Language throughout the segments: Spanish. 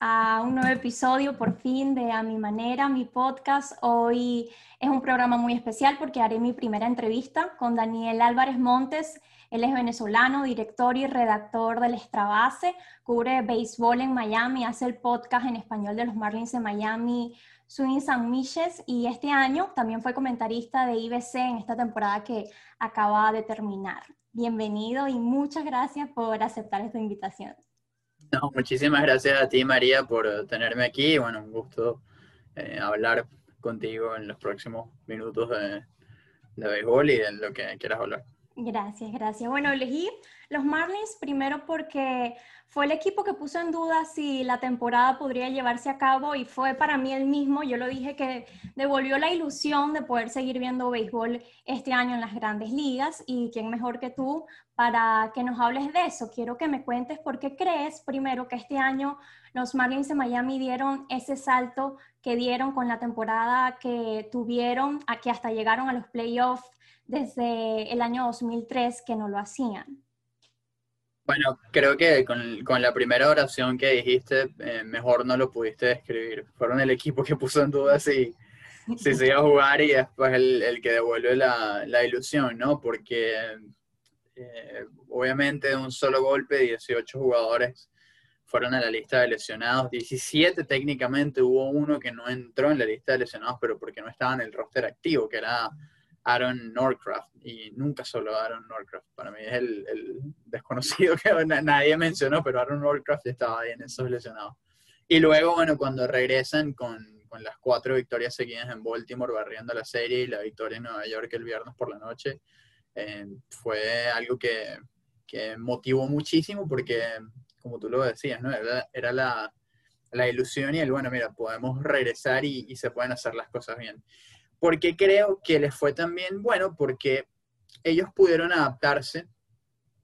a un nuevo episodio por fin de A Mi Manera, mi podcast. Hoy es un programa muy especial porque haré mi primera entrevista con Daniel Álvarez Montes. Él es venezolano, director y redactor del Extrabase, cubre béisbol en Miami, hace el podcast en español de los Marlins de Miami, Swing San Miches, y este año también fue comentarista de IBC en esta temporada que acaba de terminar. Bienvenido y muchas gracias por aceptar esta invitación. No, muchísimas gracias a ti, María, por tenerme aquí. Bueno, un gusto eh, hablar contigo en los próximos minutos de, de béisbol y de lo que quieras hablar. Gracias, gracias. Bueno, elegí los Marlins primero porque fue el equipo que puso en duda si la temporada podría llevarse a cabo y fue para mí el mismo. Yo lo dije que devolvió la ilusión de poder seguir viendo béisbol este año en las grandes ligas y quién mejor que tú para que nos hables de eso. Quiero que me cuentes por qué crees primero que este año los Marlins de Miami dieron ese salto que dieron con la temporada que tuvieron, que hasta llegaron a los playoffs desde el año 2003 que no lo hacían. Bueno, creo que con, la primera oración que dijiste, eh, mejor no lo pudiste describir. Fueron el equipo que puso en duda si, si se iba a jugar y después el, el que devuelve la, la, ilusión, ¿no? Porque eh, obviamente de un solo golpe, 18 jugadores fueron a la lista de lesionados, 17 técnicamente, hubo uno que no entró en la lista de lesionados, pero porque no estaba en el roster activo, que era Aaron Norcraft, y nunca solo Aaron Norcraft, para mí es el, el desconocido que nadie mencionó, pero Aaron Norcraft estaba ahí en esos lesionados. Y luego, bueno, cuando regresan con, con, las cuatro victorias seguidas en Baltimore, barriendo la serie y la victoria en Nueva York el viernes por la noche, eh, fue algo que, que, motivó muchísimo porque, como tú lo decías, ¿no? era, era la, la, ilusión y el, bueno, mira, podemos regresar y, y se pueden hacer las cosas bien. Porque creo que les fue también bueno porque ellos pudieron adaptarse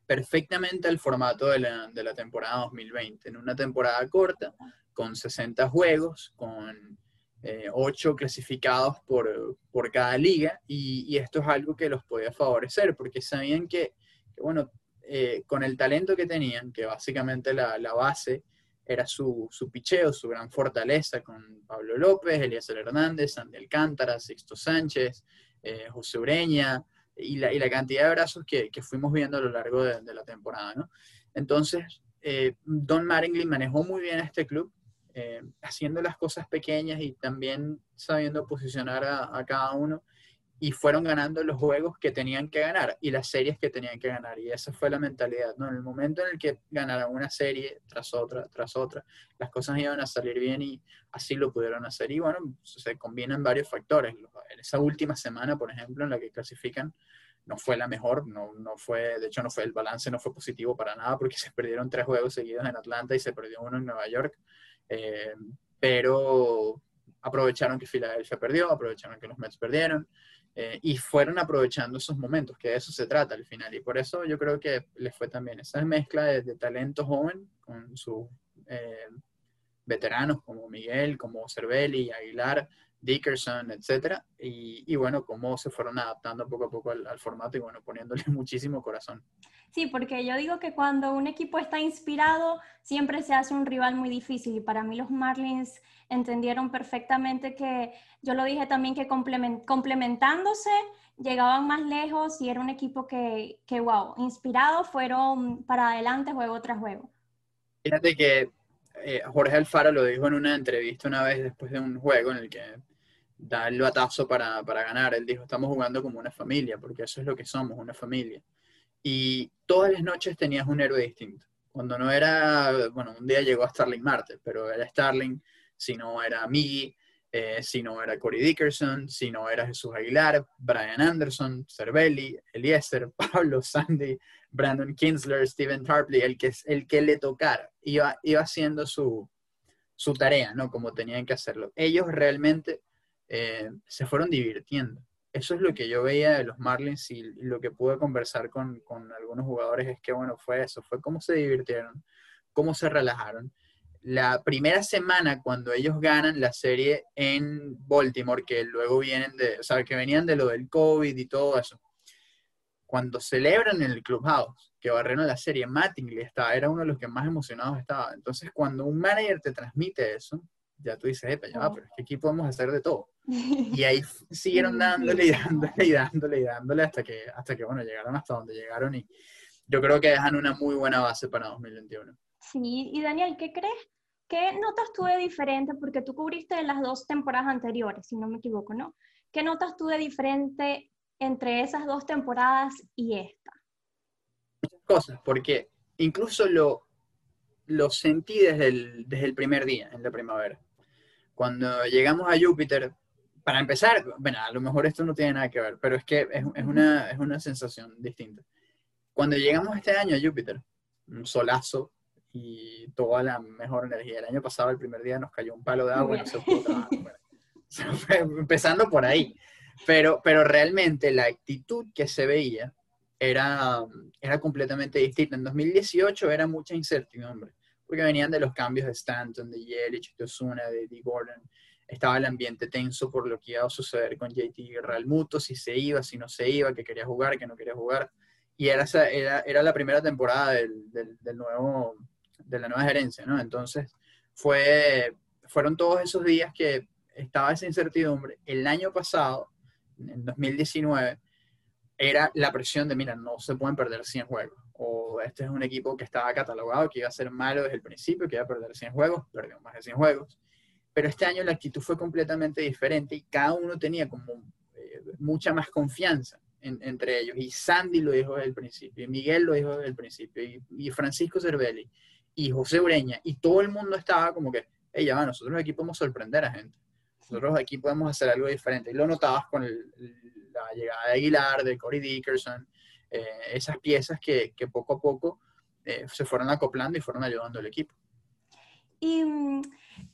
perfectamente al formato de la, temporada 2020, en una temporada corta, con 60 juegos, con eh, 8 clasificados por, por cada liga, y, esto es algo que los podía favorecer, porque sabían que, bueno, eh, con el talento que tenían, que básicamente la base era su, su picheo, su gran fortaleza con Pablo López, Elías Hernández, Andy Alcántara, Sixto Sánchez, eh, José Ureña y la, y la, cantidad de brazos que, que, fuimos viendo a lo largo de, la temporada. ¿no? Entonces, eh, Don Mattingly manejó muy bien a este club, eh, haciendo las cosas pequeñas y también sabiendo posicionar a cada uno y fueron ganando los juegos que tenían que ganar y las series que tenían que ganar. Y esa fue la mentalidad, ¿no? En el momento en el que ganaron una serie tras otra, tras otra, las cosas iban a salir bien y así lo pudieron hacer. Y bueno, se combinan varios factores. En esa última semana, por ejemplo, en la que clasifican, no fue la mejor, no, no fue, de hecho no fue el balance, no fue positivo para nada porque se perdieron tres juegos seguidos en Atlanta y se perdió uno en Nueva York. Eh, pero aprovecharon que Filadelfia perdió, aprovecharon que los Mets perdieron. Eh, y fueron aprovechando esos momentos, que de eso se trata al final. Y por eso yo creo que les fue también esa mezcla de, talento joven con sus eh, veteranos como Miguel, como Cervelli, Aguilar, Dickerson, etcétera, y, y, bueno, cómo se fueron adaptando poco a poco al, al, formato y bueno, poniéndole muchísimo corazón. Sí, porque yo digo que cuando un equipo está inspirado, siempre se hace un rival muy difícil y para mí los Marlins entendieron perfectamente que, yo lo dije también, que complement, complementándose llegaban más lejos y era un equipo que, que, wow, inspirados fueron para adelante juego tras juego. Fíjate que eh, Jorge Alfaro lo dijo en una entrevista una vez después de un juego en el que da el batazo para, para ganar. Él dijo, estamos jugando como una familia, porque eso es lo que somos, una familia. Y todas las noches tenías un héroe distinto. Cuando no era, bueno, un día llegó a Starling Marte, pero era Starling, si no era Miggy, eh, si no era Corey Dickerson, si no era Jesús Aguilar, Brian Anderson, Cervelli, Eliezer, Pablo Sandy, Brandon Kinsler, Steven Tarpley, el que, el que le tocara, iba, iba haciendo su, su tarea, ¿no? Como tenían que hacerlo. Ellos realmente eh, se fueron divirtiendo. Eso es lo que yo veía de los Marlins y, lo que pude conversar con, con, algunos jugadores es que, bueno, fue eso, fue cómo se divirtieron, cómo se relajaron. La primera semana, cuando ellos ganan la serie en Baltimore, que luego vienen de, o que venían de lo del COVID y todo eso, cuando celebran en el Clubhouse, que barrieron la serie, Mattingly estaba, era uno de los que más emocionados estaba. Entonces, cuando un manager te transmite eso, ya tú dices, Epa, ya pero es que aquí podemos hacer de todo. Y ahí siguieron dándole y dándole y dándole y dándole hasta que, hasta que, bueno, llegaron hasta donde llegaron y yo creo que dejan una muy buena base para 2021. Sí, y Daniel, ¿qué crees? ¿Qué notas tú de diferente? Porque tú cubriste las dos temporadas anteriores, si no me equivoco, ¿no? ¿Qué notas tú de diferente entre esas dos temporadas y esta? Muchas cosas, porque incluso lo, lo sentí desde el, desde el primer día, en la primavera. Cuando llegamos a Júpiter, para empezar, bueno, a lo mejor esto no tiene nada que ver, pero es que es, es, una, es una sensación distinta. Cuando llegamos este año a Júpiter, un solazo y toda la mejor energía. El año pasado, el primer día, nos cayó un palo de agua y no se pudo empezando por ahí. Pero, pero realmente la actitud que se veía era, era completamente distinta. En 2018 era mucha incertidumbre, porque venían de los cambios de Stanton, de Yelich, de Osuna, de D. Gordon. Estaba el ambiente tenso por lo que iba a suceder con JT Realmuto, si se iba, si no se iba, que quería jugar, que no quería jugar. Y era, era, era la primera temporada del, del, del, nuevo, de la nueva gerencia, ¿no? Entonces, fue, fueron todos esos días que estaba esa incertidumbre. El año pasado, en 2019, era la presión de, mira, no se pueden perder 100 juegos. O este es un equipo que estaba catalogado, que iba a ser malo desde el principio, que iba a perder 100 juegos, perdió más de 100 juegos. Pero este año la actitud fue completamente diferente y cada uno tenía como eh, mucha más confianza entre ellos. Y Sandy lo dijo desde el principio, y Miguel lo dijo desde el principio, y, Francisco Cervelli, y José Ureña, y todo el mundo estaba como que, hey, ya va, nosotros aquí podemos sorprender a gente. Nosotros aquí podemos hacer algo diferente. Y lo notabas con la llegada de Aguilar, de Corey Dickerson, eh, esas piezas que, que, poco a poco eh, se fueron acoplando y fueron ayudando al equipo. ¿Y mm,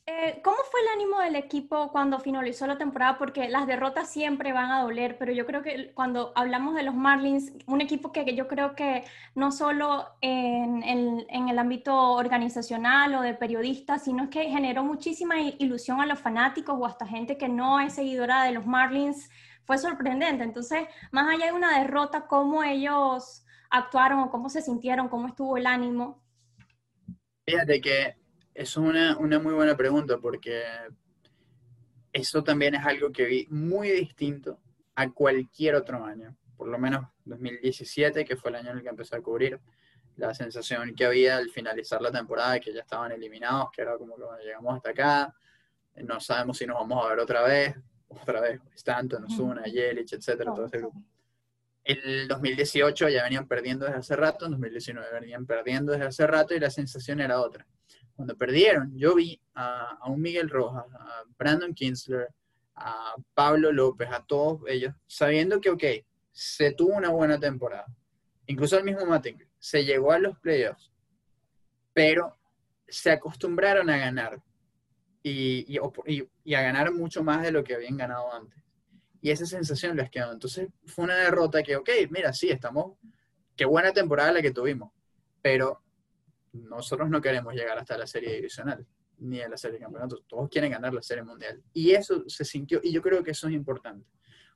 eh, cómo fue el ánimo del equipo cuando finalizó la temporada? Porque las derrotas siempre van a doler, pero yo creo que cuando hablamos de los Marlins, un equipo que, que yo creo que no solo en, en, en, el ámbito organizacional o de periodistas, sino que generó muchísima ilusión a los fanáticos o hasta gente que no es seguidora de los Marlins, fue sorprendente. Entonces, más allá de una derrota, ¿cómo ellos actuaron o cómo se sintieron, cómo estuvo el ánimo? Fíjate que eso es una, una, muy buena pregunta porque eso también es algo que vi muy distinto a cualquier otro año. Por lo menos 2017, que fue el año en el que empecé a cubrir, la sensación que había al finalizar la temporada, que ya estaban eliminados, que era como que bueno, llegamos hasta acá, no sabemos si nos vamos a ver otra vez, otra vez, Stanton, Osuna, Yelich, etcétera, todo ese grupo. El 2018 ya venían perdiendo desde hace rato, en 2019 venían perdiendo desde hace rato y la sensación era otra cuando perdieron, yo vi a, a, un Miguel Rojas, a Brandon Kinsler, a Pablo López, a todos ellos, sabiendo que, ok, se tuvo una buena temporada. Incluso el mismo Matting, se llegó a los playoffs, pero se acostumbraron a ganar y, y, y, a ganar mucho más de lo que habían ganado antes. Y esa sensación les quedó. Entonces fue una derrota que, ok, mira, sí, estamos, qué buena temporada la que tuvimos, pero nosotros no queremos llegar hasta la serie divisional ni a la serie de campeonatos. Todos quieren ganar la serie mundial. Y eso se sintió, y yo creo que eso es importante.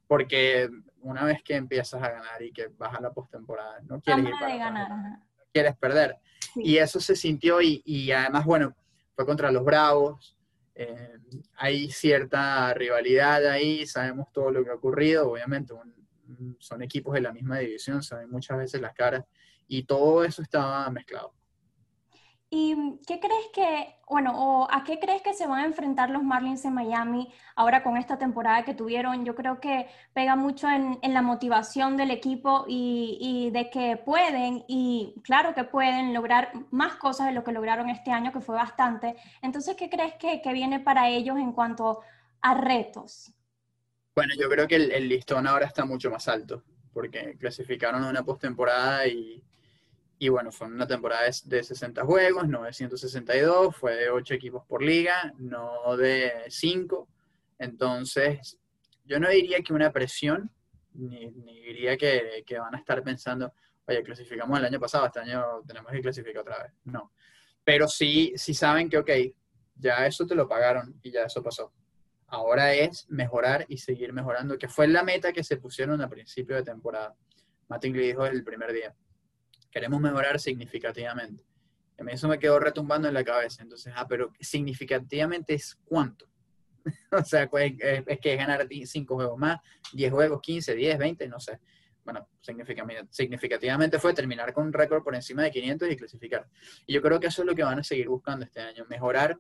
Porque una vez que empiezas a ganar y que vas a la postemporada, no quieres ir para ganar. Quieres perder. Sí. Y eso se sintió, y, y, además, bueno, fue contra los Bravos. Eh, hay cierta rivalidad ahí, sabemos todo lo que ha ocurrido. Obviamente, son equipos de la misma división, saben muchas veces las caras, y todo eso estaba mezclado. ¿Y qué crees que, bueno, o a qué crees que se van a enfrentar los Marlins en Miami ahora con esta temporada que tuvieron? Yo creo que pega mucho en, en la motivación del equipo y, y, de que pueden, y claro que pueden lograr más cosas de lo que lograron este año, que fue bastante. Entonces, ¿qué crees que, que viene para ellos en cuanto a retos? Bueno, yo creo que el, el listón ahora está mucho más alto, porque clasificaron una postemporada y y bueno, fue una temporada de 60 juegos, no de 162, fue de 8 equipos por liga, no de 5. Entonces, yo no diría que una presión, ni, ni diría que, que, van a estar pensando, oye, clasificamos el año pasado, este año tenemos que clasificar otra vez. No. Pero sí, sí saben que, ok, ya eso te lo pagaron y ya eso pasó. Ahora es mejorar y seguir mejorando, que fue la meta que se pusieron a principio de temporada Mattingly dijo desde el primer día, queremos mejorar significativamente. A mí eso me quedó retumbando en la cabeza. Entonces, ah, pero significativamente es cuánto. o sea, pues, es, que es ganar 5 juegos más, 10 juegos, 15, 10, 20, no sé. Bueno, significativamente fue terminar con un récord por encima de 500 y clasificar. Y yo creo que eso es lo que van a seguir buscando este año, mejorar.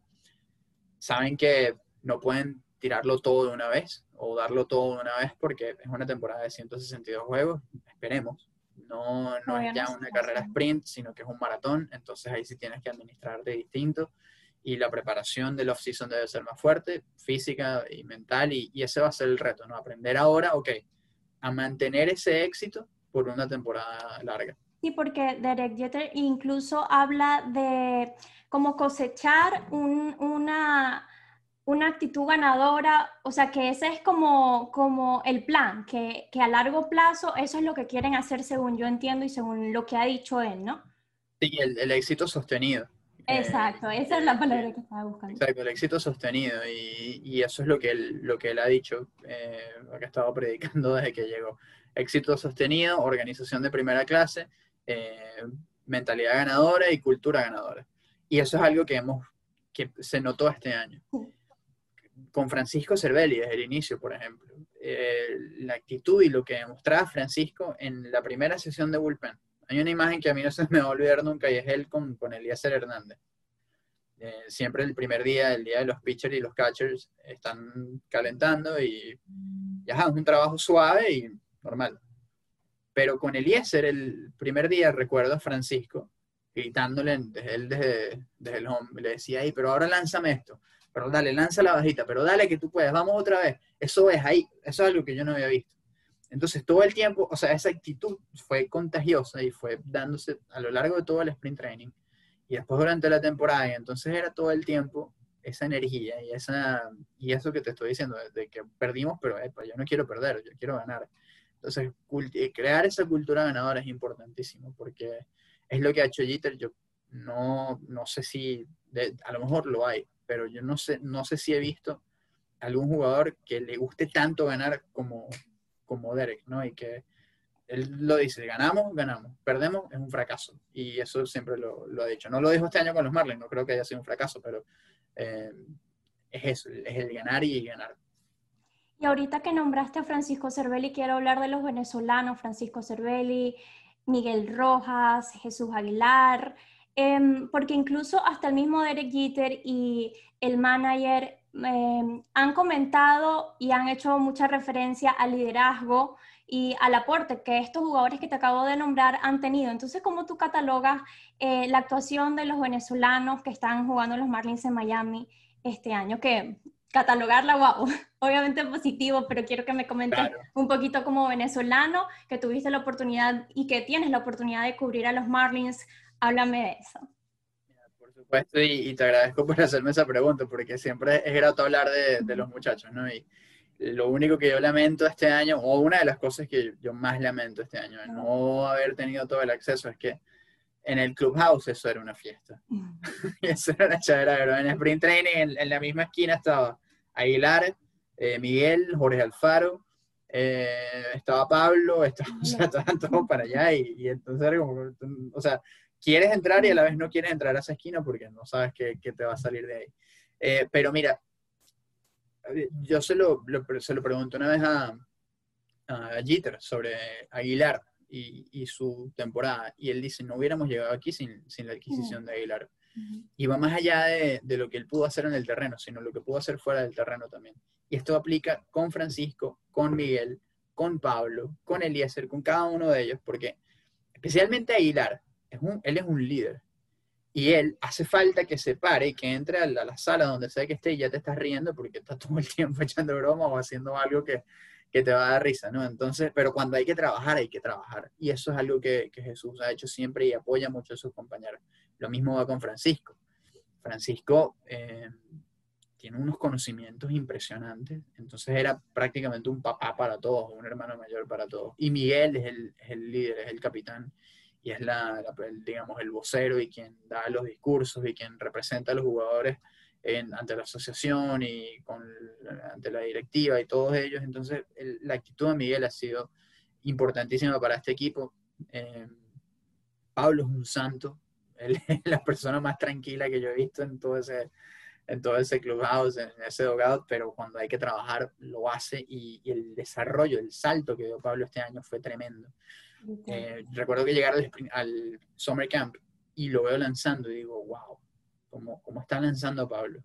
Saben que no pueden tirarlo todo de una vez o darlo todo de una vez porque es una temporada de 162 juegos, esperemos. No, no es ya una carrera sprint, sino que es un maratón, entonces ahí sí tienes que administrar de distinto y la preparación del off-season debe ser más fuerte, física y mental, y, ese va a ser el reto, ¿no? Aprender ahora, ok, a mantener ese éxito por una temporada larga. Sí, porque Derek Jeter incluso habla de cómo cosechar una, una actitud ganadora, o sea, que ese es como, como el plan, que, que, a largo plazo eso es lo que quieren hacer según yo entiendo y según lo que ha dicho él, ¿no? Sí, el, el éxito sostenido. Exacto, esa es la palabra que estaba buscando. Exacto, el éxito sostenido y, y eso es lo que él, lo que él ha dicho, eh, lo que ha estado predicando desde que llegó. Éxito sostenido, organización de primera clase, eh, mentalidad ganadora y cultura ganadora. Y eso es algo que, hemos, que se notó este año. Con Francisco Cervelli desde el inicio, por ejemplo. Eh, la actitud y lo que demostraba Francisco en la primera sesión de bullpen hay una imagen que a mí no se me va a olvidar nunca y es él con, con Eliezer Hernández. Eh, siempre el primer día, el día de los pitchers y los catchers, están calentando y ya es un trabajo suave y normal. Pero con Eliezer, el primer día, recuerdo a Francisco gritándole desde desde, desde el home, le decía, ahí, pero ahora lánzame esto, pero dale, lanza la bajita, pero dale que tú puedes, vamos otra vez. Eso es ahí, eso es algo que yo no había visto. Entonces, todo el tiempo, o sea, esa actitud fue contagiosa y fue dándose a lo largo de todo el sprint training y después durante la temporada. Entonces era todo el tiempo esa energía y, esa, y eso que te estoy diciendo, de que perdimos, pero yo no quiero perder, yo quiero ganar. Entonces, eh, crear esa cultura ganadora es importantísimo porque es lo que ha hecho Jeter. Yo no, no sé si, a lo mejor lo hay, pero yo no sé, no sé si he visto algún jugador que le guste tanto ganar como, como Derek, ¿no? Y que él lo dice, ganamos, ganamos, perdemos, es un fracaso. Y eso siempre lo, ha dicho. No lo dijo este año con los Marlins, no creo que haya sido un fracaso, pero eh, es eso, es el ganar y ganar. Y ahorita que nombraste a Francisco Cervelli, quiero hablar de los venezolanos, Francisco Cervelli, Miguel Rojas, Jesús Aguilar, em, porque incluso hasta el mismo Derek Jeter y el manager Em, han comentado y han hecho mucha referencia al liderazgo y al aporte que estos jugadores que te acabo de nombrar han tenido. Entonces, ¿cómo tú catalogas eh, la actuación de los venezolanos que están jugando los Marlins en Miami este año? Que catalogarla, wow, obviamente positivo, pero quiero que me comentes un poquito como venezolano, que tuviste la oportunidad y que tienes la oportunidad de cubrir a los Marlins. Háblame de eso y, te agradezco por hacerme esa pregunta, porque siempre es grato hablar de, los muchachos, ¿no? Y lo único que yo lamento este año, o una de las cosas que yo más lamento este año, no haber tenido todo el acceso, es que en el clubhouse eso era una fiesta. eso era una chavera, en sprint training, en, la misma esquina estaba Aguilar, eh, Miguel, Jorge Alfaro, eh, estaba Pablo, estaba, o sea, estaban todos para allá y, y entonces era como, o sea, quieres entrar y a la vez no quieres entrar a esa esquina porque no sabes qué, te va a salir de ahí. Eh, pero mira, yo se lo, se lo pregunto una vez a, a Jeter sobre Aguilar y, su temporada, y él dice, no hubiéramos llegado aquí sin, la adquisición de Aguilar. Y va más allá de, de, lo que él pudo hacer en el terreno, sino lo que pudo hacer fuera del terreno también. Y esto aplica con Francisco, con Miguel, con Pablo, con Eliezer, con cada uno de ellos, porque especialmente Aguilar, él es un líder. Y él hace falta que se pare y que entre a la, sala donde sea que esté y ya te estás riendo porque está todo el tiempo echando broma o haciendo algo que, te va a dar risa, ¿no? Entonces, pero cuando hay que trabajar, hay que trabajar. Y eso es algo que, Jesús ha hecho siempre y apoya mucho a sus compañeros. Lo mismo va con Francisco. Francisco eh, tiene unos conocimientos impresionantes, entonces era prácticamente un papá para todos, un hermano mayor para todos. Y Miguel es el, es el líder, es el capitán y es la, digamos, el vocero y quien da los discursos y quien representa a los jugadores en, ante la asociación y con, ante la directiva y todos ellos. Entonces, la actitud de Miguel ha sido importantísima para este equipo. Eh, Pablo es un santo, él es la persona más tranquila que yo he visto en todo ese, en todo ese clubhouse, en ese dogado, pero cuando hay que trabajar lo hace y, el desarrollo, el salto que dio Pablo este año fue tremendo. Eh, recuerdo que llegar al, Summer Camp y lo veo lanzando y digo, wow, ¿cómo, cómo está lanzando Pablo?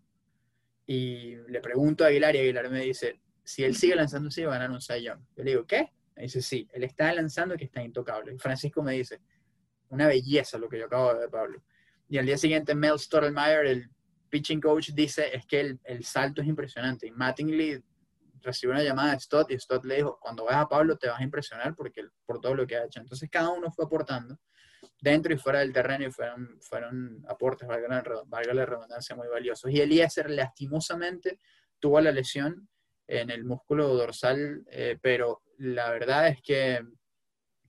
Y le pregunto a Aguilar y Aguilar me dice, si él sigue lanzando así va a ganar un Young. Yo le digo, ¿qué? Me dice, sí, él está lanzando que está intocable. Y Francisco me dice, una belleza lo que yo acabo de ver, Pablo. Y al día siguiente, Mel Stottlemyre, el pitching coach, dice es que el, el salto es impresionante. Y Mattingly recibió una llamada de Stott y Stott le dijo, cuando veas a Pablo te vas a impresionar porque, por todo lo que ha hecho. Entonces cada uno fue aportando dentro y fuera del terreno y fueron, fueron aportes, valga la, valga la redundancia, muy valiosos. Y Eliezer lastimosamente tuvo la lesión en el músculo dorsal, eh, pero la verdad es que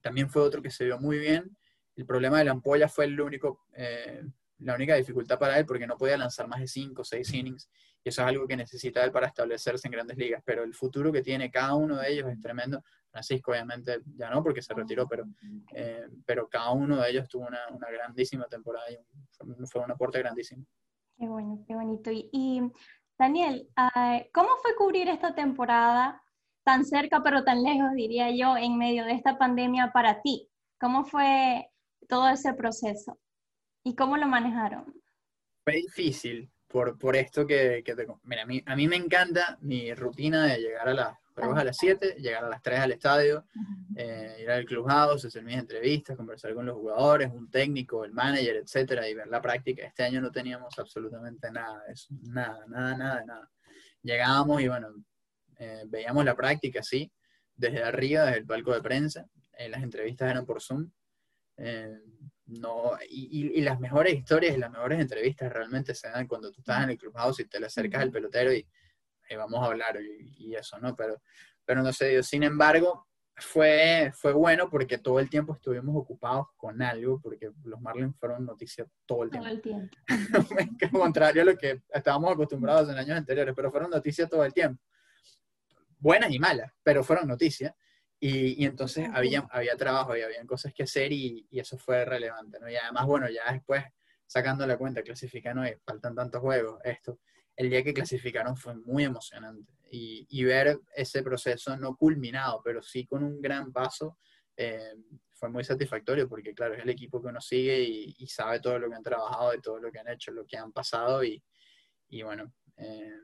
también fue otro que se vio muy bien el problema de la ampolla fue el único, eh, la única dificultad para él porque no podía lanzar más de 5 o 6 innings y eso es algo que necesita él para establecerse en grandes ligas, pero el futuro que tiene cada uno de ellos es tremendo. Francisco obviamente ya no porque se retiró, pero, eh, pero cada uno de ellos tuvo una, una grandísima temporada y fue un aporte grandísimo. Qué bueno, qué bonito. Y, Daniel, ah, ¿cómo fue cubrir esta temporada tan cerca pero tan lejos, diría yo, en medio de esta pandemia para ti? ¿Cómo fue todo ese proceso? ¿Y cómo lo manejaron? Fue difícil por, por esto que, que te... Mira, a mí, a mí me encanta mi rutina de llegar a las a las 7, llegar a las 3 al estadio, eh, ir al clubhouse, hacer mis entrevistas, conversar con los jugadores, un técnico, el manager, etcétera, y ver la práctica. Este año no teníamos absolutamente nada de eso, nada, nada, nada, nada. Llegábamos y bueno, eh, veíamos la práctica, sí, desde arriba, desde el palco de prensa. Eh, las entrevistas eran por Zoom. Eh, no, y, las mejores historias y las mejores entrevistas realmente se dan cuando tú estás en el clubhouse y te le acercas al pelotero y vamos a hablar y, eso, ¿no? Pero, pero no sé, Sin embargo, fue, fue bueno porque todo el tiempo estuvimos ocupados con algo, porque los Marlins fueron noticias todo el tiempo. Todo el tiempo. contrario a lo que estábamos acostumbrados en años anteriores, pero fueron noticias todo el tiempo. Buenas y malas, pero fueron noticias. Y, entonces había, había trabajo y había cosas que hacer y, eso fue relevante, ¿no? Y además, bueno, ya después, sacando la cuenta, clasifican hoy, faltan tantos juegos, esto, el día que clasificaron fue muy emocionante. Y, y ver ese proceso no culminado, pero sí con un gran paso, eh, fue muy satisfactorio porque, claro, es el equipo que uno sigue y, sabe todo lo que han trabajado y todo lo que han hecho, lo que han pasado y, bueno, eh,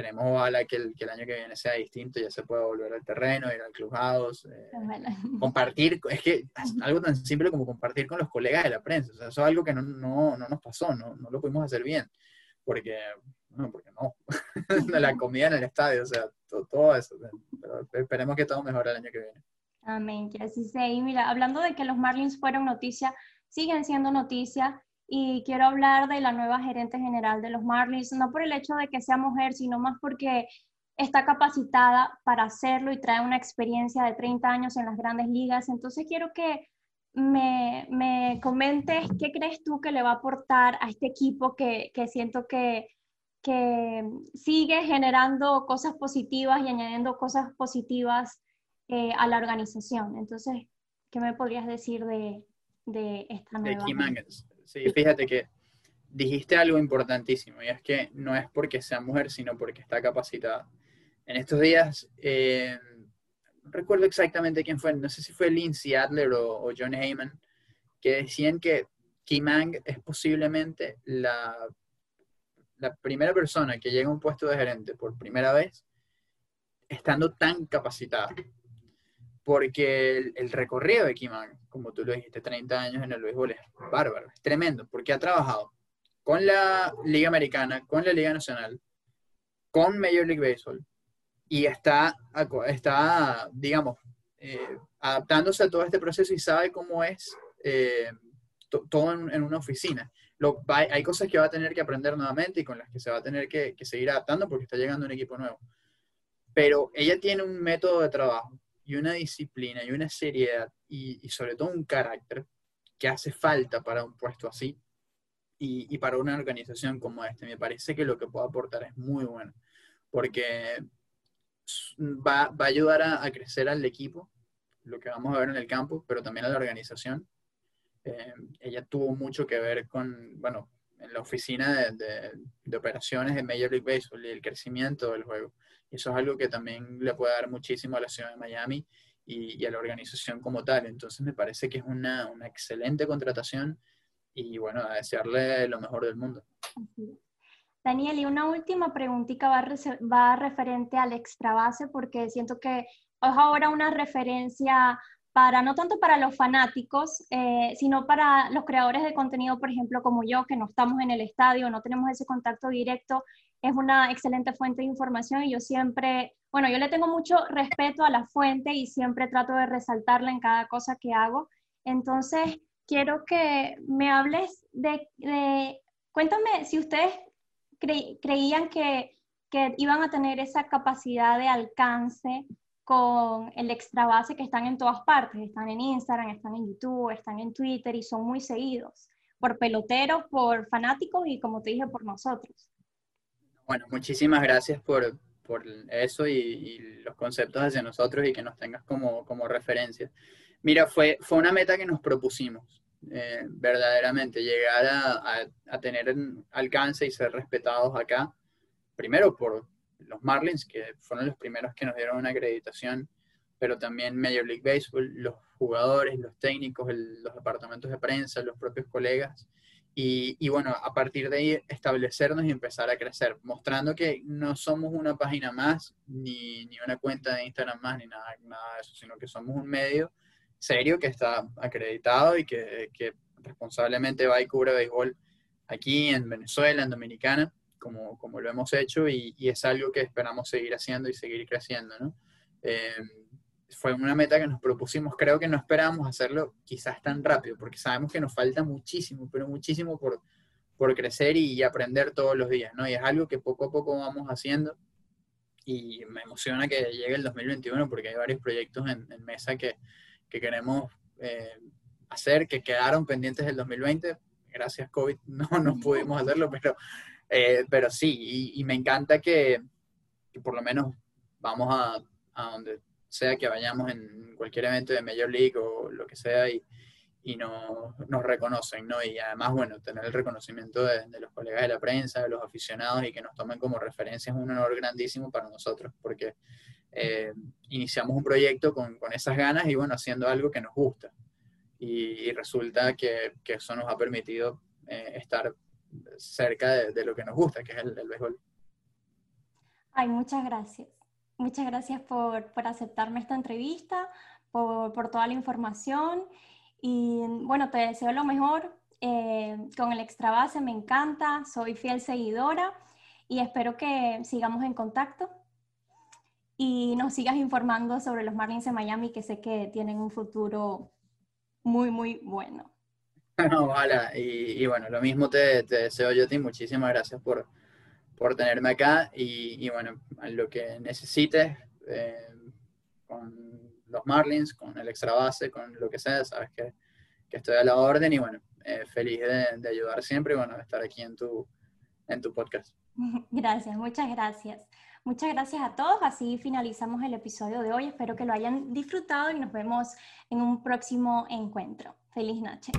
esperemos ojalá que el, que el año que viene sea distinto, ya se pueda volver al terreno, ir al clubhouse, eh, compartir, es que algo tan simple como compartir con los colegas de la prensa, o sea, eso es algo que no, no, no nos pasó, no, no, lo pudimos hacer bien, porque, no, porque no, la comida en el estadio, o sea, todo, todo eso, pero esperemos que todo mejore el año que viene. Amén, que así sea. Y mira, hablando de que los Marlins fueron noticia, siguen siendo noticia, y quiero hablar de la nueva gerente general de los Marlins, no por el hecho de que sea mujer, sino más porque está capacitada para hacerlo y trae una experiencia de 30 años en las grandes ligas. Entonces quiero que me, me comentes qué crees tú que le va a aportar a este equipo que, que siento que, que sigue generando cosas positivas y añadiendo cosas positivas eh, a la organización. Entonces, ¿qué me podrías decir de, de esta nueva? De Sí, fíjate que dijiste algo importantísimo y es que no es porque sea mujer, sino porque está capacitada. En estos días, eh, recuerdo exactamente quién fue, no sé si fue Lindsay Adler o, John Heyman, que decían que Kimang es posiblemente la primera persona que llega a un puesto de gerente por primera vez estando tan capacitada porque el, recorrido de Kiman, como tú lo dijiste, 30 años en el béisbol es bárbaro, es tremendo, porque ha trabajado con la Liga Americana, con la Liga Nacional, con Major League Baseball, y está, está digamos, eh, adaptándose a todo este proceso y sabe cómo es eh, todo en, una oficina. Lo, hay cosas que va a tener que aprender nuevamente y con las que se va a tener que, que seguir adaptando porque está llegando un equipo nuevo. Pero ella tiene un método de trabajo y una disciplina y una seriedad y, sobre todo un carácter que hace falta para un puesto así y, para una organización como este. Me parece que lo que puede aportar es muy bueno porque va, va a ayudar a, crecer al equipo lo que vamos a ver en el campo, pero también a la organización. Eh, ella tuvo mucho que ver con, bueno, en la oficina de, de, operaciones de Major League Baseball y el crecimiento del juego. Y eso es algo que también le puede dar muchísimo a la ciudad de Miami y, a la organización como tal. Entonces me parece que es una, una excelente contratación y bueno, a desearle lo mejor del mundo. Daniel, y una última preguntita va, va referente al extra base, porque siento que es ahora una referencia para, no tanto para los fanáticos, eh, sino para los creadores de contenido, por ejemplo, como yo, que no estamos en el estadio, no tenemos ese contacto directo, es una excelente fuente de información y yo siempre, bueno, yo le tengo mucho respeto a la fuente y siempre trato de resaltarla en cada cosa que hago. Entonces, quiero que me hables de, cuéntame si ustedes creían que, que iban a tener esa capacidad de alcance con el extra base que están en todas partes, están en Instagram, están en YouTube, están en Twitter y son muy seguidos por peloteros, por fanáticos y como te dije, por nosotros. Bueno, muchísimas gracias por, por eso y, los conceptos hacia nosotros y que nos tengas como, como referencia. Mira, fue, fue una meta que nos propusimos, eh, verdaderamente, llegar a, a, a, tener alcance y ser respetados acá, primero por, los Marlins, que fueron los primeros que nos dieron una acreditación, pero también Major League Baseball, los jugadores, los técnicos, los departamentos de prensa, los propios colegas. Y, bueno, a partir de ahí establecernos y empezar a crecer, mostrando que no somos una página más, ni, ni una cuenta de Instagram más, ni nada, nada de eso, sino que somos un medio serio que está acreditado y que, que responsablemente va y cubre béisbol aquí en Venezuela, en Dominicana como, como lo hemos hecho y, y, es algo que esperamos seguir haciendo y seguir creciendo, ¿no? Eh, fue una meta que nos propusimos, creo que no esperábamos hacerlo quizás tan rápido, porque sabemos que nos falta muchísimo, pero muchísimo por, por crecer y, aprender todos los días, ¿no? Y es algo que poco a poco vamos haciendo y me emociona que llegue el 2021 porque hay varios proyectos en, mesa que, que queremos eh, hacer, que quedaron pendientes del 2020. Gracias COVID no, no pudimos hacerlo, pero eh, pero sí, y, me encanta que, por lo menos vamos a, a, donde sea que vayamos en cualquier evento de Major League o lo que sea y, y no, nos reconocen, ¿no? Y además, bueno, tener el reconocimiento de, los colegas de la prensa, de los aficionados y que nos tomen como referencia es un honor grandísimo para nosotros, porque eh, iniciamos un proyecto con, con, esas ganas y, bueno, haciendo algo que nos gusta. Y, resulta que, que, eso nos ha permitido eh, estar cerca de, lo que nos gusta, que es el, béisbol. Ay, muchas gracias. Muchas gracias por, por aceptarme esta entrevista, por, por, toda la información y bueno, te deseo lo mejor eh, con el extra base, me encanta, soy fiel seguidora y espero que sigamos en contacto y nos sigas informando sobre los Marlins de Miami que sé que tienen un futuro muy, muy bueno. Y, bueno, lo mismo te, deseo yo a ti. Muchísimas gracias por, por tenerme acá. Y, bueno, lo que necesites eh, con los Marlins, con el extra base, con lo que sea, sabes que, estoy a la orden. Y bueno, eh, feliz de, ayudar siempre y bueno, de estar aquí en tu, en tu podcast. Gracias, muchas gracias. Muchas gracias a todos. Así finalizamos el episodio de hoy. Espero que lo hayan disfrutado y nos vemos en un próximo encuentro. Feliz noche.